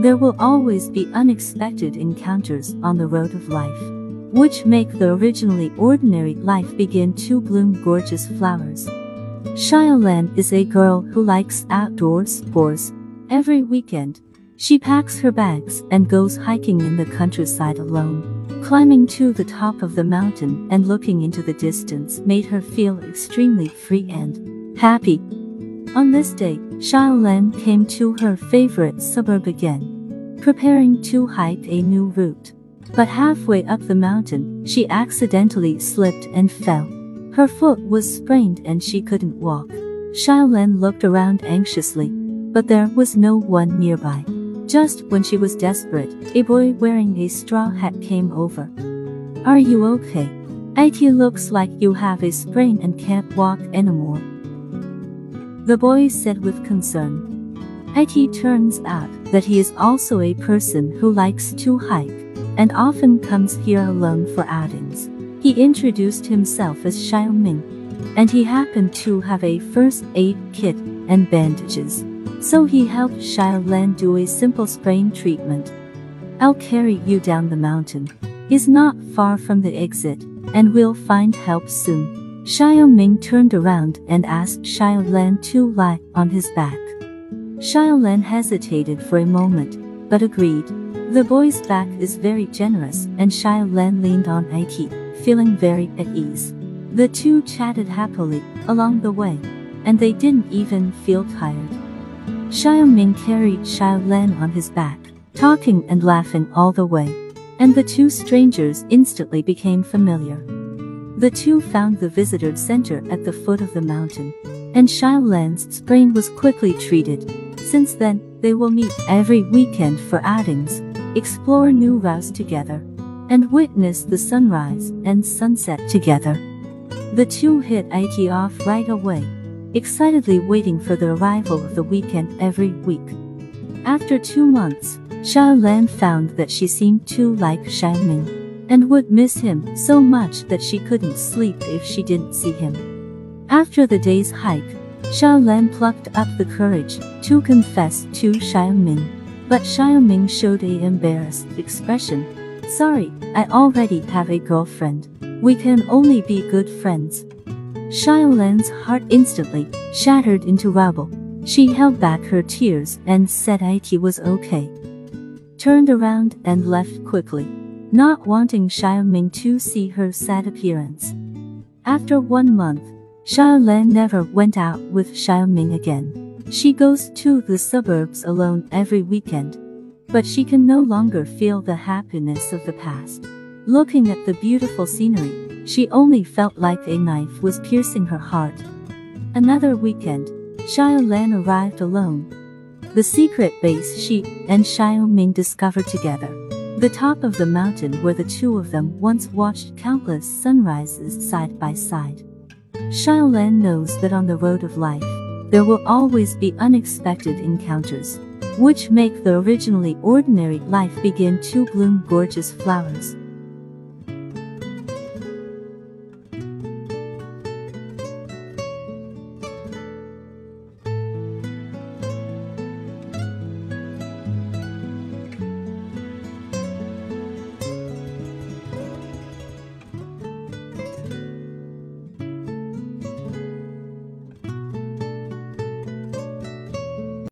There will always be unexpected encounters on the road of life, which make the originally ordinary life begin to bloom gorgeous flowers. Xiaolan is a girl who likes outdoor sports. Every weekend, she packs her bags and goes hiking in the countryside alone. Climbing to the top of the mountain and looking into the distance made her feel extremely free and happy. On this day, Xiaolan came to her favorite suburb again, preparing to hike a new route. But halfway up the mountain, she accidentally slipped and fell. Her foot was sprained and she couldn't walk. Xiaolan looked around anxiously, but there was no one nearby. Just when she was desperate, a boy wearing a straw hat came over. Are you okay? It looks like you have a sprain and can't walk anymore. The boy said with concern. It turns out that he is also a person who likes to hike and often comes here alone for outings. He introduced himself as Xiao Ming, and he happened to have a first aid kit and bandages. So he helped Xiaolan do a simple sprain treatment. I'll carry you down the mountain. Is not far from the exit, and we'll find help soon. Xiao Ming turned around and asked Xiaolan to lie on his back. Xiaolan hesitated for a moment, but agreed. The boy's back is very generous, and Xiaolan leaned on Aiki, feeling very at ease. The two chatted happily along the way, and they didn't even feel tired. Xiaoming carried Xiaolan on his back, talking and laughing all the way, and the two strangers instantly became familiar. The two found the visitor center at the foot of the mountain, and Xiaolan's sprain was quickly treated. Since then, they will meet every weekend for outings, explore new routes together, and witness the sunrise and sunset together. The two hit IT off right away excitedly waiting for the arrival of the weekend every week. After two months, Xiaolan found that she seemed to like Xiaoming and would miss him so much that she couldn't sleep if she didn't see him. After the day's hike, Xiaolan plucked up the courage to confess to Xiaoming, but Xiaoming showed a embarrassed expression. Sorry, I already have a girlfriend. We can only be good friends. Xiaolan's heart instantly shattered into rubble. She held back her tears and said it was okay. Turned around and left quickly, not wanting Xiaoming to see her sad appearance. After one month, Xiaolan never went out with Xiaoming again. She goes to the suburbs alone every weekend, but she can no longer feel the happiness of the past. Looking at the beautiful scenery, she only felt like a knife was piercing her heart. Another weekend, Xiaolan arrived alone. The secret base she and Xiao Ming discovered together. The top of the mountain where the two of them once watched countless sunrises side by side. Xiaolan knows that on the road of life, there will always be unexpected encounters, which make the originally ordinary life begin to bloom gorgeous flowers.